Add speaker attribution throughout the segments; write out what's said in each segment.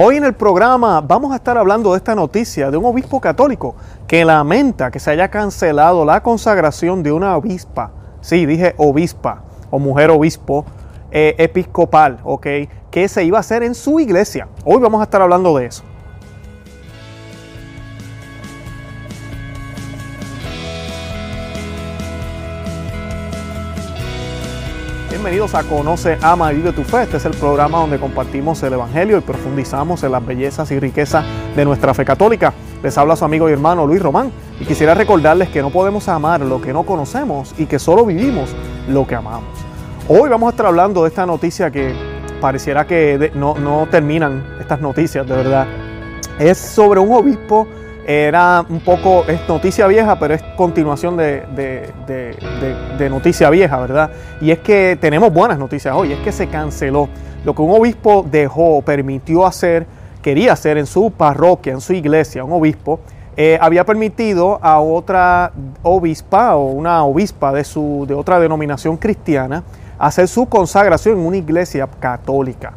Speaker 1: Hoy en el programa vamos a estar hablando de esta noticia de un obispo católico que lamenta que se haya cancelado la consagración de una obispa. Sí, dije obispa o mujer obispo eh, episcopal, ¿ok? Que se iba a hacer en su iglesia. Hoy vamos a estar hablando de eso. Bienvenidos a Conoce, Ama y Vive tu Fe. Este es el programa donde compartimos el Evangelio y profundizamos en las bellezas y riquezas de nuestra fe católica. Les habla su amigo y hermano Luis Román y quisiera recordarles que no podemos amar lo que no conocemos y que solo vivimos lo que amamos. Hoy vamos a estar hablando de esta noticia que pareciera que no, no terminan estas noticias, de verdad. Es sobre un obispo era un poco, es noticia vieja, pero es continuación de, noticia vieja, ¿verdad? Y es que tenemos buenas noticias hoy, es que se canceló lo que un obispo dejó, permitió hacer, quería hacer en su parroquia, en su iglesia, un obispo, eh, había permitido a otra obispa o una obispa de, su, de otra denominación cristiana hacer su consagración en una iglesia católica,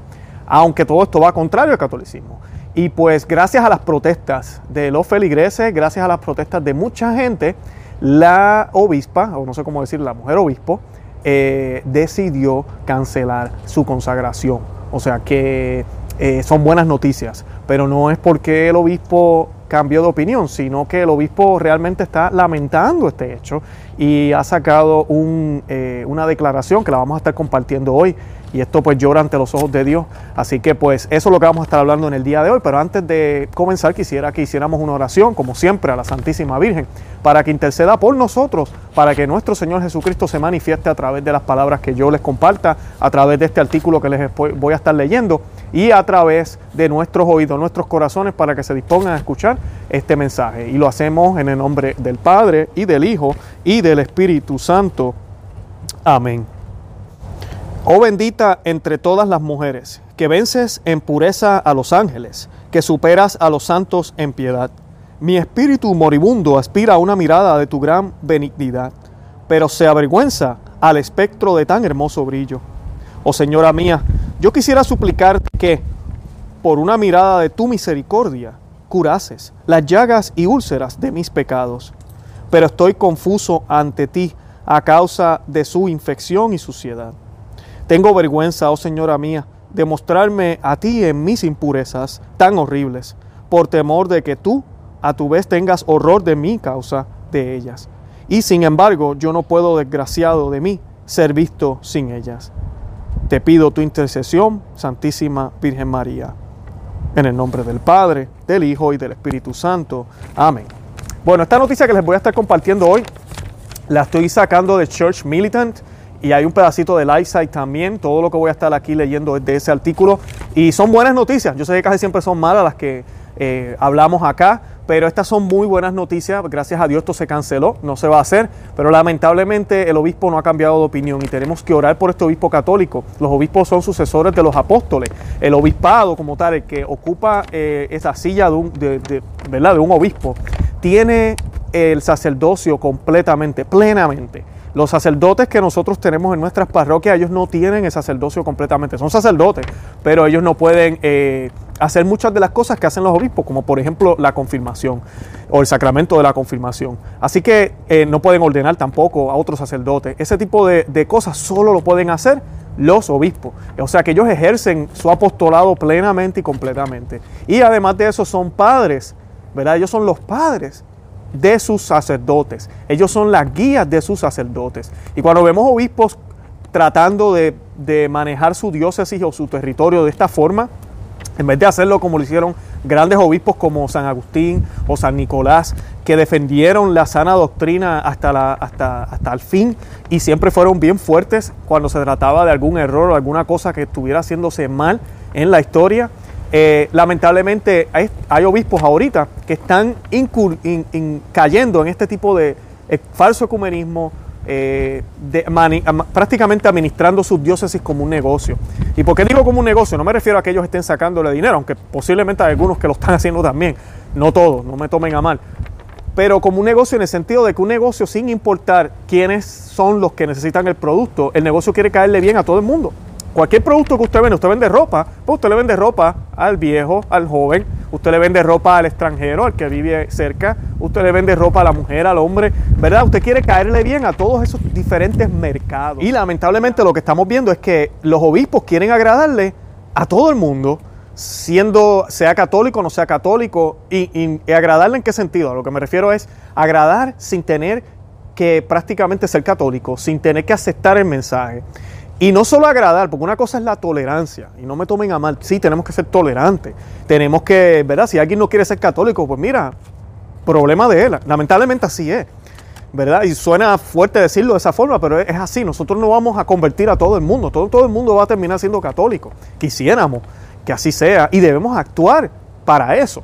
Speaker 1: aunque todo esto va contrario al catolicismo. Y pues gracias a las protestas de los feligreses, gracias a las protestas de mucha gente, la obispa, o no sé cómo decir, la mujer obispo, eh, decidió cancelar su consagración. O sea que eh, son buenas noticias, pero no es porque el obispo cambió de opinión, sino que el obispo realmente está lamentando este hecho y ha sacado eh, una declaración que la vamos a estar compartiendo hoy y esto pues llora ante los ojos de Dios. Así que pues eso es lo que vamos a estar hablando en el día de hoy, pero antes de comenzar quisiera que hiciéramos una oración, como siempre, a la Santísima Virgen, para que interceda por nosotros, para que nuestro Señor Jesucristo se manifieste a través de las palabras que yo les comparta, a través de este artículo que les voy a estar leyendo y a través de nuestros oídos, nuestros corazones, para que se dispongan a escuchar este mensaje. Y lo hacemos en el nombre del Padre y del Hijo y del Espíritu Santo. Amén. Oh bendita entre todas las mujeres, que vences en pureza a los ángeles, que superas a los santos en piedad. Mi espíritu moribundo aspira a una mirada de tu gran benignidad, pero se avergüenza al espectro de tan hermoso brillo. Oh Señora mía, yo quisiera suplicarte que, por una mirada de tu misericordia, curases las llagas y úlceras de mis pecados. Pero estoy confuso ante ti a causa de su infección y suciedad. Tengo vergüenza, oh Señora mía, de mostrarme a ti en mis impurezas tan horribles, por temor de que tú, a tu vez, tengas horror de mi causa de ellas. Y sin embargo, yo no puedo, desgraciado de mí, ser visto sin ellas. Te pido tu intercesión, Santísima Virgen María. En el nombre del Padre, del Hijo y del Espíritu Santo. Amén. Bueno, esta noticia que les voy a estar compartiendo hoy, la estoy sacando de Church Militant y hay un pedacito de Lightside también. Todo lo que voy a estar aquí leyendo es de ese artículo. Y son buenas noticias. Yo sé que casi siempre son malas las que eh, hablamos acá, pero estas son muy buenas noticias. Gracias a Dios esto se canceló, no se va a hacer. Pero lamentablemente el obispo no ha cambiado de opinión y tenemos que orar por este obispo católico. Los obispos son sucesores de los apóstoles. El obispado como tal, el que ocupa eh, esa silla de un obispo, tiene el sacerdocio completamente, plenamente. Los sacerdotes que nosotros tenemos en nuestras parroquias, ellos no tienen el sacerdocio completamente. Son sacerdotes, pero ellos no pueden eh, hacer muchas de las cosas que hacen los obispos, como por ejemplo la confirmación o el sacramento de la confirmación. Así que eh, no pueden ordenar tampoco a otros sacerdotes. Ese tipo de, de cosas solo lo pueden hacer los obispos. O sea que ellos ejercen su apostolado plenamente y completamente. Y además de eso son padres, ¿verdad? Ellos son los padres de sus sacerdotes. Ellos son las guías de sus sacerdotes. Y cuando vemos obispos tratando de, manejar su diócesis o su territorio de esta forma, en vez de hacerlo como lo hicieron grandes obispos como San Agustín o San Nicolás, que defendieron la sana doctrina hasta, la, hasta, hasta el fin y siempre fueron bien fuertes cuando se trataba de algún error o alguna cosa que estuviera haciéndose mal en la historia, eh, lamentablemente hay, obispos ahorita que están cayendo en este tipo de eh, falso ecumenismo, eh, prácticamente administrando sus diócesis como un negocio. ¿Y por qué digo como un negocio? No me refiero a que ellos estén sacándole dinero, aunque posiblemente hay algunos que lo están haciendo también, no todos, no me tomen a mal. Pero como un negocio en el sentido de que un negocio sin importar quiénes son los que necesitan el producto, el negocio quiere caerle bien a todo el mundo. Cualquier producto que usted vende, usted vende ropa, pues usted le vende ropa al viejo, al joven, usted le vende ropa al extranjero, al que vive cerca, usted le vende ropa a la mujer, al hombre, ¿verdad? Usted quiere caerle bien a todos esos diferentes mercados. Y lamentablemente lo que estamos viendo es que los obispos quieren agradarle a todo el mundo, siendo, sea católico o no sea católico, y, y agradarle en qué sentido. A lo que me refiero es agradar sin tener que prácticamente ser católico, sin tener que aceptar el mensaje. Y no solo agradar, porque una cosa es la tolerancia, y no me tomen a mal, sí, tenemos que ser tolerantes, tenemos que, ¿verdad? Si alguien no quiere ser católico, pues mira, problema de él, lamentablemente así es, ¿verdad? Y suena fuerte decirlo de esa forma, pero es así, nosotros no vamos a convertir a todo el mundo, todo, todo el mundo va a terminar siendo católico, quisiéramos que así sea, y debemos actuar para eso,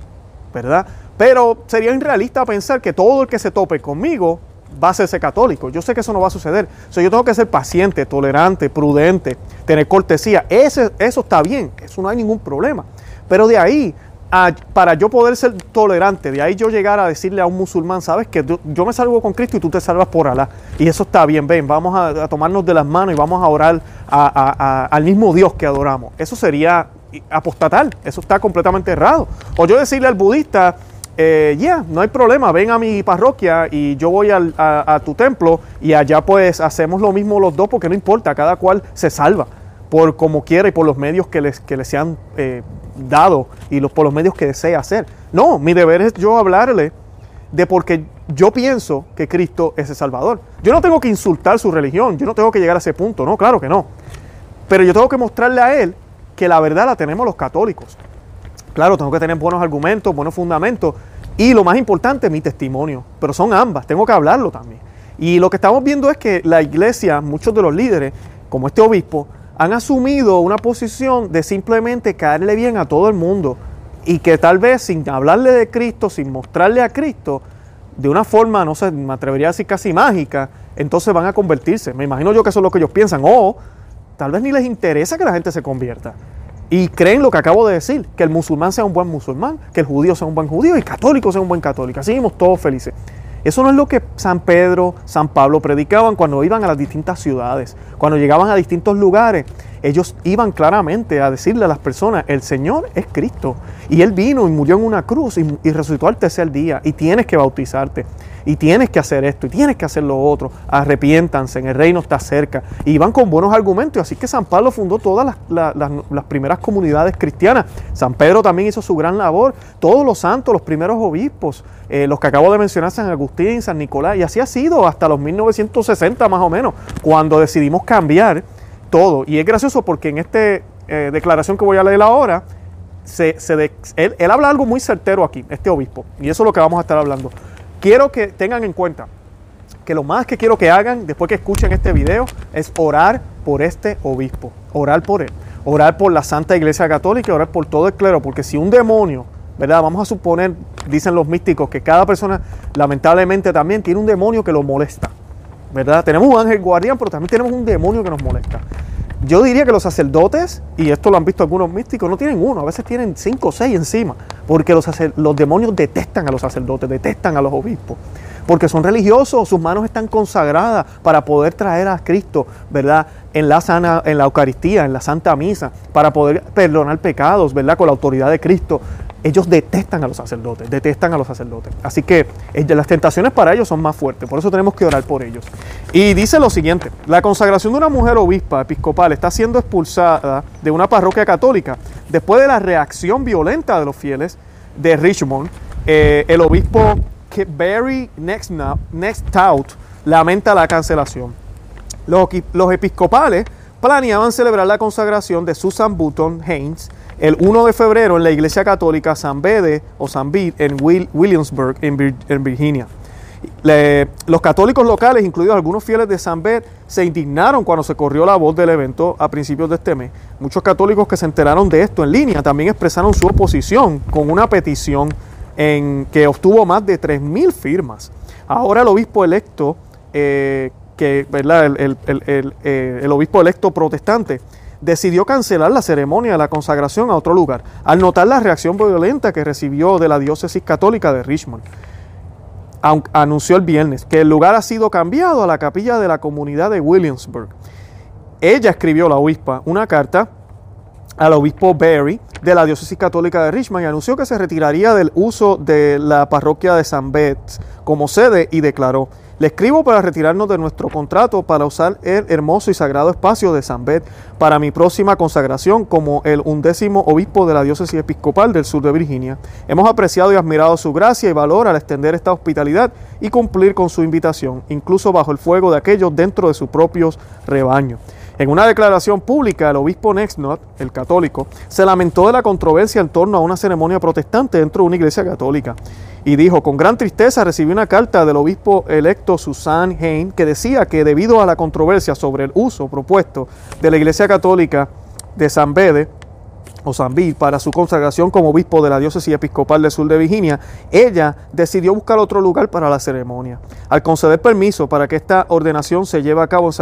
Speaker 1: ¿verdad? Pero sería irrealista pensar que todo el que se tope conmigo va a ser católico. Yo sé que eso no va a suceder. So, yo tengo que ser paciente, tolerante, prudente, tener cortesía. Ese, eso está bien, eso no hay ningún problema. Pero de ahí, para yo poder ser tolerante, de ahí yo llegar a decirle a un musulmán, sabes que yo, me salvo con Cristo y tú te salvas por Alá. Y eso está bien, ven, vamos a, tomarnos de las manos y vamos a orar al mismo Dios que adoramos. Eso sería apostatal, eso está completamente errado. O yo decirle al budista, eh, ya, no hay problema, ven a mi parroquia y yo voy a, tu templo y allá pues hacemos lo mismo los dos porque no importa, cada cual se salva por como quiera y por los medios que les, que les sean eh, dado y los, por los medios que desea hacer. No, mi deber es yo hablarle de porque yo pienso que Cristo es el Salvador. Yo no tengo que insultar su religión, yo no tengo que llegar a ese punto, no, claro que no. Pero yo tengo que mostrarle a él que la verdad la tenemos los católicos. Claro, tengo que tener buenos argumentos, buenos fundamentos y lo más importante, mi testimonio. Pero son ambas, tengo que hablarlo también. Y lo que estamos viendo es que la iglesia, muchos de los líderes, como este obispo, han asumido una posición de simplemente caerle bien a todo el mundo y que tal vez sin hablarle de Cristo, sin mostrarle a Cristo, de una forma, no sé, me atrevería a decir casi mágica, entonces van a convertirse. Me imagino yo que eso es lo que ellos piensan. O tal vez ni les interesa que la gente se convierta. Y creen lo que acabo de decir, que el musulmán sea un buen musulmán, que el judío sea un buen judío y el católico sea un buen católico. Así vivimos todos felices. Eso no es lo que San Pedro, San Pablo predicaban cuando iban a las distintas ciudades, cuando llegaban a distintos lugares. Ellos iban claramente a decirle a las personas, el Señor es Cristo. Y Él vino y murió en una cruz y, resucitó al tercer día. Y tienes que bautizarte y tienes que hacer esto y tienes que hacer lo otro. Arrepiéntanse, en el reino está cerca. Y van con buenos argumentos. Así que San Pablo fundó todas las, primeras comunidades cristianas. San Pedro también hizo su gran labor. Todos los santos, los primeros obispos, eh, los que acabo de mencionar, San Agustín, San Nicolás. Y así ha sido hasta los 1960 más o menos, cuando decidimos cambiar todo. Y es gracioso porque en esta eh, declaración que voy a leer ahora, se, él, él habla algo muy certero aquí, este obispo. Y eso es lo que vamos a estar hablando quiero que tengan en cuenta que lo más que quiero que hagan después que escuchen este video es orar por este obispo, orar por él, orar por la Santa Iglesia Católica orar por todo el clero, porque si un demonio, ¿verdad? Vamos a suponer, dicen los místicos, que cada persona lamentablemente también tiene un demonio que lo molesta, Tenemos un ángel guardián, pero también tenemos un demonio que nos molesta. Yo diría que los sacerdotes, y esto lo han visto algunos místicos, no tienen uno, a veces tienen cinco o seis encima, porque los, los demonios detestan a los sacerdotes, detestan a los obispos, porque son religiosos, sus manos están consagradas para poder traer a Cristo, ¿verdad? En la, sana, en la Eucaristía, en la Santa Misa, para poder perdonar pecados, ¿verdad? Con la autoridad de Cristo ellos detestan a los sacerdotes, detestan a los sacerdotes. Así que eh, las tentaciones para ellos son más fuertes, por eso tenemos que orar por ellos. Y dice lo siguiente, la consagración de una mujer obispa episcopal está siendo expulsada de una parroquia católica después de la reacción violenta de los fieles de Richmond. Eh, el obispo Barry Nextout lamenta la cancelación. Los, los episcopales planeaban celebrar la consagración de Susan Button Haynes el 1 de febrero en la Iglesia Católica San Bede o San Bede en Williamsburg, en, Virginia. los católicos locales, incluidos algunos fieles de San Bede, se indignaron cuando se corrió la voz del evento a principios de este mes. Muchos católicos que se enteraron de esto en línea también expresaron su oposición con una petición en que obtuvo más de 3.000 firmas. Ahora el obispo electo, eh, que. Eh, el obispo electo protestante, decidió cancelar la ceremonia de la consagración a otro lugar, al notar la reacción violenta que recibió de la diócesis católica de Richmond. Anunció el viernes que el lugar ha sido cambiado a la capilla de la comunidad de Williamsburg. ella escribió, la obispa, una carta al obispo Berry de la diócesis católica de Richmond y anunció que se retiraría del uso de la parroquia de San Bet como sede y declaró, le escribo para retirarnos de nuestro contrato para usar el hermoso y sagrado espacio de San Bet para mi próxima consagración como el undécimo obispo de la diócesis episcopal del sur de Virginia. Hemos apreciado y admirado su gracia y valor al extender esta hospitalidad y cumplir con su invitación, incluso bajo el fuego de aquellos dentro de sus propios rebaños. En una declaración pública, el obispo Nexnot, el católico, se lamentó de la controversia en torno a una ceremonia protestante dentro de una iglesia católica y dijo, con gran tristeza recibí una carta del obispo electo Susan Hain que decía que debido a la controversia sobre el uso propuesto de la iglesia católica de San Bede, o Bill para su consagración como obispo de la diócesis episcopal del sur de Virginia, ella decidió buscar otro lugar para la ceremonia. Al conceder permiso para que esta ordenación se lleve a cabo en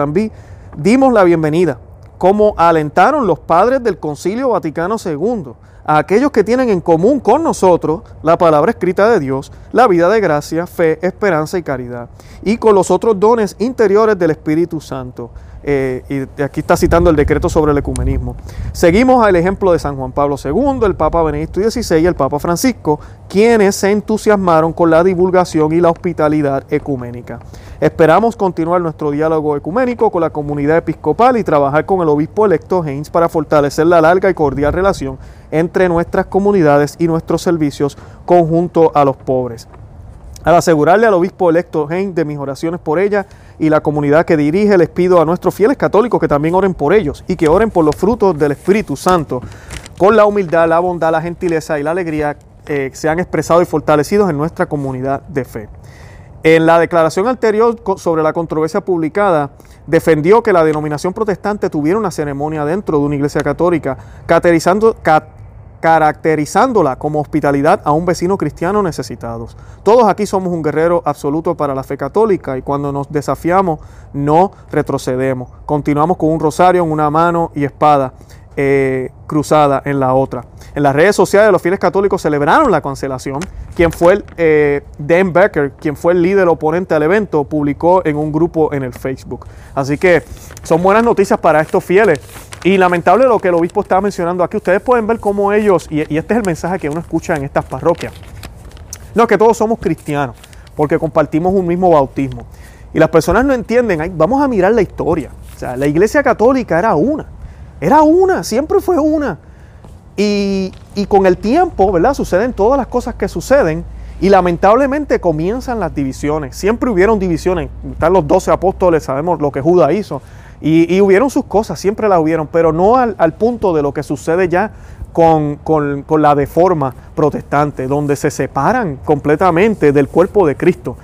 Speaker 1: dimos la bienvenida, como alentaron los padres del Concilio Vaticano II a aquellos que tienen en común con nosotros la palabra escrita de Dios, la vida de gracia, fe, esperanza y caridad, y con los otros dones interiores del Espíritu Santo. Eh, y aquí está citando el decreto sobre el ecumenismo. Seguimos al ejemplo de San Juan Pablo II, el Papa Benedicto XVI y el Papa Francisco, quienes se entusiasmaron con la divulgación y la hospitalidad ecuménica. Esperamos continuar nuestro diálogo ecuménico con la comunidad episcopal y trabajar con el obispo electo Haynes para fortalecer la larga y cordial relación entre nuestras comunidades y nuestros servicios conjunto a los pobres. Al asegurarle al obispo electo Hein de mis oraciones por ella y la comunidad que dirige, les pido a nuestros fieles católicos que también oren por ellos y que oren por los frutos del Espíritu Santo, con la humildad, la bondad, la gentileza y la alegría eh, se han expresado y fortalecidos en nuestra comunidad de fe. En la declaración anterior sobre la controversia publicada, defendió que la denominación protestante tuviera una ceremonia dentro de una iglesia católica, caterizando, caracterizándola como hospitalidad a un vecino cristiano necesitado. Todos aquí somos un guerrero absoluto para la fe católica y cuando nos desafiamos no retrocedemos. Continuamos con un rosario en una mano y espada eh, cruzada en la otra. En las redes sociales los fieles católicos celebraron la cancelación. Quien fue el, eh, Dan Becker, quien fue el líder oponente al evento, publicó en un grupo en el Facebook. Así que son buenas noticias para estos fieles y lamentable lo que el obispo estaba mencionando aquí. Ustedes pueden ver cómo ellos, y, este es el mensaje que uno escucha en estas parroquias, no, que todos somos cristianos, porque compartimos un mismo bautismo. Y las personas no entienden, vamos a mirar la historia. O sea, la iglesia católica era una, era una, siempre fue una. Y, y con el tiempo, ¿verdad? Suceden todas las cosas que suceden. Y lamentablemente comienzan las divisiones. Siempre hubieron divisiones. Están los doce apóstoles, sabemos lo que Judas hizo. Y, hubieron sus cosas, siempre las hubieron, pero no al, punto de lo que sucede ya con, con, la deforma protestante, donde se separan completamente del cuerpo de Cristo.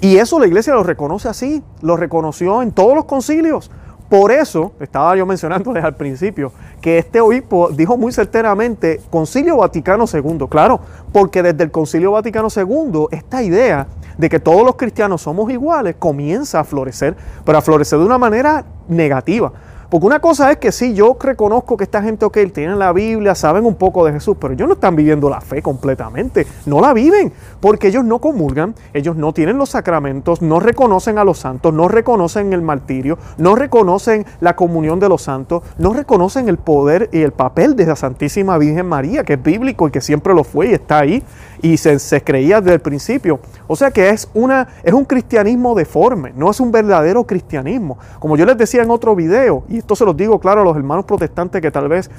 Speaker 1: Y eso la iglesia lo reconoce así, lo reconoció en todos los concilios. Por eso, estaba yo mencionándoles al principio, que este obispo dijo muy certeramente Concilio Vaticano II, claro, porque desde el Concilio Vaticano II esta idea de que todos los cristianos somos iguales comienza a florecer, pero a florecer de una manera negativa. Porque una cosa es que sí, yo reconozco que esta gente, ok, tienen la Biblia, saben un poco de Jesús, pero ellos no están viviendo la fe completamente, no la viven, porque ellos no comulgan, ellos no tienen los sacramentos, no reconocen a los santos, no reconocen el martirio, no reconocen la comunión de los santos, no reconocen el poder y el papel de la Santísima Virgen María, que es bíblico y que siempre lo fue y está ahí y se, creía desde el principio. O sea que es, una, es un cristianismo deforme, no es un verdadero cristianismo. Como yo les decía en otro video, esto se los digo claro a los hermanos protestantes que tal vez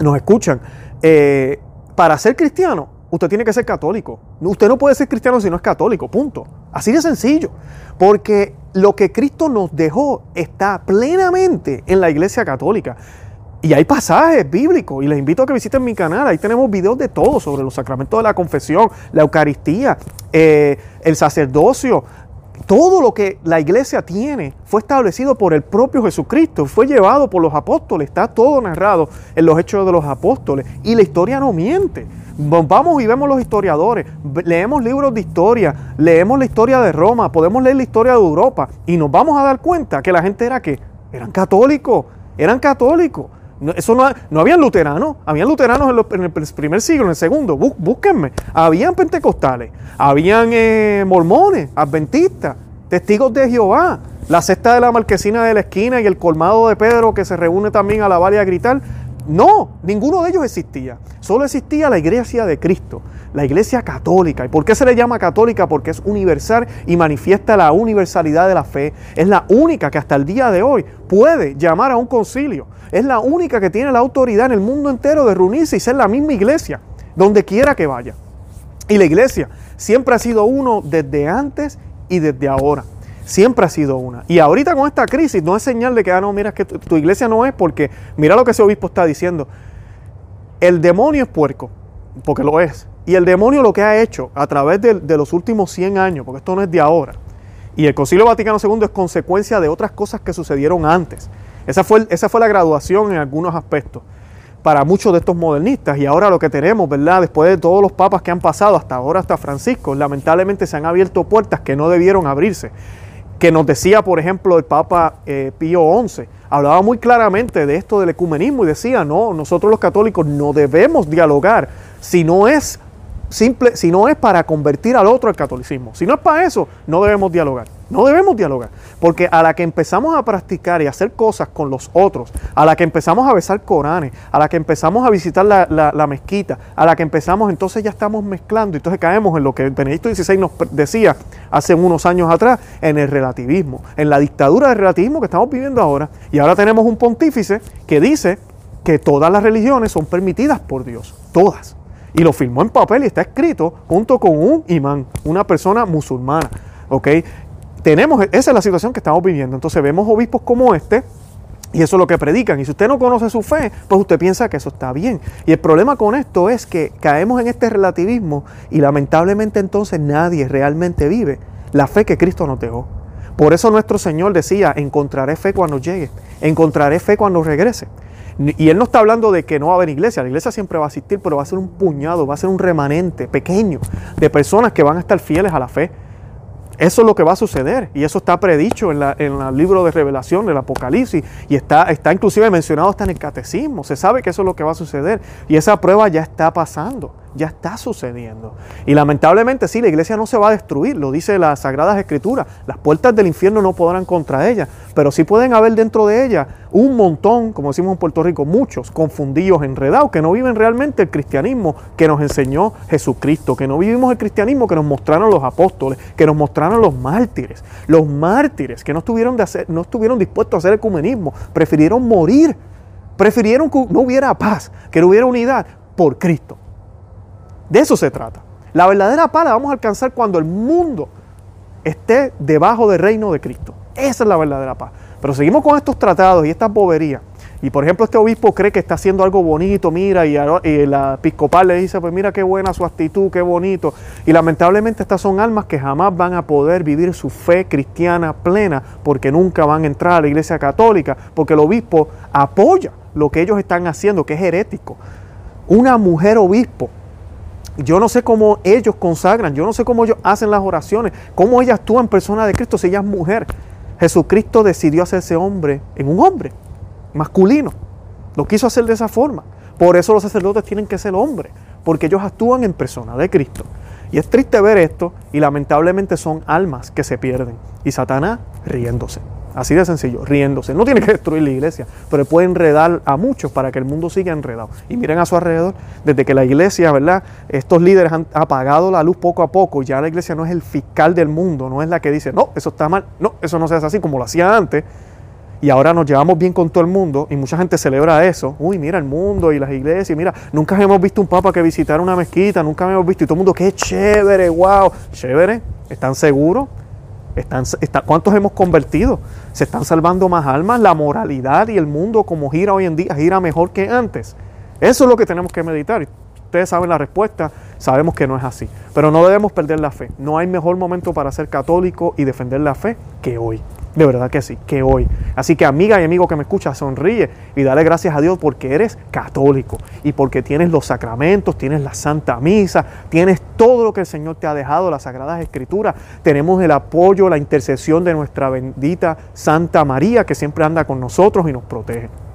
Speaker 1: nos escuchan, eh, para ser cristiano usted tiene que ser católico. Usted no puede ser cristiano si no es católico, punto. Así de sencillo. Porque lo que Cristo nos dejó está plenamente en la iglesia católica. Y hay pasajes bíblicos y les invito a que visiten mi canal. Ahí tenemos videos de todo sobre los sacramentos de la confesión, la Eucaristía, eh, el sacerdocio. Todo lo que la iglesia tiene fue establecido por el propio Jesucristo, fue llevado por los apóstoles, está todo narrado en los hechos de los apóstoles y la historia no miente. Vamos y vemos los historiadores, leemos libros de historia, leemos la historia de Roma, podemos leer la historia de Europa y nos vamos a dar cuenta que la gente era que eran católicos, eran católicos. Eso no, no habían luteranos, habían luteranos en, el primer siglo, en el segundo, búsquenme. Habían pentecostales, habían eh, mormones, adventistas, testigos de Jehová. La cesta de la marquesina de la esquina y el colmado de Pedro que se reúne también a la valle a gritar. No, ninguno de ellos existía. Solo existía la iglesia de Cristo, la iglesia católica. ¿Y por qué se le llama católica? Porque es universal y manifiesta la universalidad de la fe. Es la única que hasta el día de hoy puede llamar a un concilio. Es la única que tiene la autoridad en el mundo entero de reunirse y ser la misma iglesia, donde quiera que vaya. Y la iglesia siempre ha sido uno desde antes y desde ahora. Siempre ha sido una. Y ahorita con esta crisis no es señal de que, ah, no, mira, que tu, iglesia no es porque, mira lo que ese obispo está diciendo. El demonio es puerco, porque lo es. Y el demonio lo que ha hecho a través de, los últimos 100 años, porque esto no es de ahora, y el Concilio Vaticano II es consecuencia de otras cosas que sucedieron antes. Esa fue, esa fue la graduación en algunos aspectos para muchos de estos modernistas. Y ahora lo que tenemos, ¿verdad? Después de todos los papas que han pasado, hasta ahora hasta Francisco, lamentablemente se han abierto puertas que no debieron abrirse. Que nos decía, por ejemplo, el Papa eh, Pío XI, hablaba muy claramente de esto del ecumenismo y decía, no, nosotros los católicos no debemos dialogar si no es simple, si no es para convertir al otro al catolicismo. Si no es para eso, no debemos dialogar. No debemos dialogar. Porque a la que empezamos a practicar y hacer cosas con los otros, a la que empezamos a besar Coranes, a la que empezamos a visitar la, mezquita, a la que empezamos, entonces ya estamos mezclando. Entonces caemos en lo que Benedicto XVI nos decía hace unos años atrás, en el relativismo, en la dictadura del relativismo que estamos viviendo ahora. Y ahora tenemos un pontífice que dice que todas las religiones son permitidas por Dios. Todas y lo firmó en papel y está escrito junto con un imán, una persona musulmana. ¿Ok? Tenemos, esa es la situación que estamos viviendo. Entonces vemos obispos como este y eso es lo que predican. Y si usted no conoce su fe, pues usted piensa que eso está bien. Y el problema con esto es que caemos en este relativismo y lamentablemente entonces nadie realmente vive la fe que Cristo nos dejó. Por eso nuestro Señor decía, encontraré fe cuando llegue, encontraré fe cuando regrese. Y él no está hablando de que no va a haber iglesia, la iglesia siempre va a asistir, pero va a ser un puñado, va a ser un remanente pequeño de personas que van a estar fieles a la fe. Eso es lo que va a suceder y eso está predicho en, el libro de revelación del Apocalipsis y está, está inclusive mencionado hasta en el catecismo. Se sabe que eso es lo que va a suceder y esa prueba ya está pasando ya está sucediendo. Y lamentablemente sí, la iglesia no se va a destruir, lo dice las Sagradas Escrituras. Las puertas del infierno no podrán contra ella, pero sí pueden haber dentro de ella un montón, como decimos en Puerto Rico, muchos confundidos, enredados, que no viven realmente el cristianismo que nos enseñó Jesucristo, que no vivimos el cristianismo que nos mostraron los apóstoles, que nos mostraron los mártires. Los mártires que no estuvieron, de hacer, no estuvieron dispuestos a hacer ecumenismo, prefirieron morir, prefirieron que no hubiera paz, que no hubiera unidad por Cristo. De eso se trata. La verdadera paz la vamos a alcanzar cuando el mundo esté debajo del reino de Cristo. Esa es la verdadera paz. Pero seguimos con estos tratados y estas boberías. Y por ejemplo, este obispo cree que está haciendo algo bonito, mira, y, la episcopal le dice, pues mira qué buena su actitud, qué bonito. Y lamentablemente estas son almas que jamás van a poder vivir su fe cristiana plena, porque nunca van a entrar a la iglesia católica, porque el obispo apoya lo que ellos están haciendo, que es herético. Una mujer obispo yo no sé cómo ellos consagran, yo no sé cómo ellos hacen las oraciones, cómo ella actúa en persona de Cristo si ella es mujer. Jesucristo decidió hacerse hombre en un hombre masculino. Lo quiso hacer de esa forma. Por eso los sacerdotes tienen que ser hombres, porque ellos actúan en persona de Cristo. Y es triste ver esto y lamentablemente son almas que se pierden. Y Satanás riéndose. Así de sencillo, riéndose. No tiene que destruir la iglesia, pero puede enredar a muchos para que el mundo siga enredado. Y miren a su alrededor, desde que la iglesia, ¿verdad? Estos líderes han apagado la luz poco a poco, ya la iglesia no es el fiscal del mundo, no es la que dice, no, eso está mal, no, eso no se hace así como lo hacía antes. Y ahora nos llevamos bien con todo el mundo y mucha gente celebra eso. Uy, mira el mundo y las iglesias, mira, nunca hemos visto un papa que visitara una mezquita, nunca hemos visto y todo el mundo, qué chévere, wow, chévere, ¿están seguros? Están, ¿Cuántos hemos convertido? ¿Se están salvando más almas? ¿La moralidad y el mundo como gira hoy en día gira mejor que antes? Eso es lo que tenemos que meditar. Ustedes saben la respuesta, sabemos que no es así. Pero no debemos perder la fe. No hay mejor momento para ser católico y defender la fe que hoy. De verdad que sí, que hoy. Así que amiga y amigo que me escucha, sonríe y dale gracias a Dios porque eres católico y porque tienes los sacramentos, tienes la Santa Misa, tienes todo lo que el Señor te ha dejado, las Sagradas Escrituras. Tenemos el apoyo, la intercesión de nuestra bendita Santa María que siempre anda con nosotros y nos protege.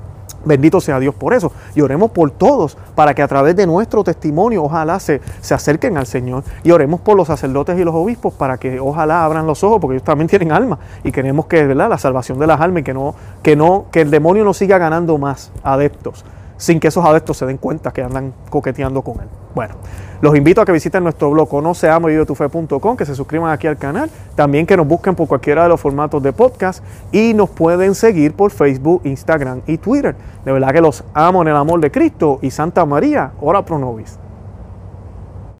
Speaker 1: Bendito sea Dios por eso. Y oremos por todos para que a través de nuestro testimonio ojalá se, se, acerquen al Señor. Y oremos por los sacerdotes y los obispos para que ojalá abran los ojos porque ellos también tienen alma y queremos que ¿verdad? la salvación de las almas y que no, que no, que el demonio no siga ganando más adeptos sin que esos adeptos se den cuenta que andan coqueteando con él. Bueno, los invito a que visiten nuestro blog conoceamoyvivetufe.com, que se suscriban aquí al canal, también que nos busquen por cualquiera de los formatos de podcast y nos pueden seguir por Facebook, Instagram y Twitter. De verdad que los amo en el amor de Cristo y Santa María, ora pro nobis.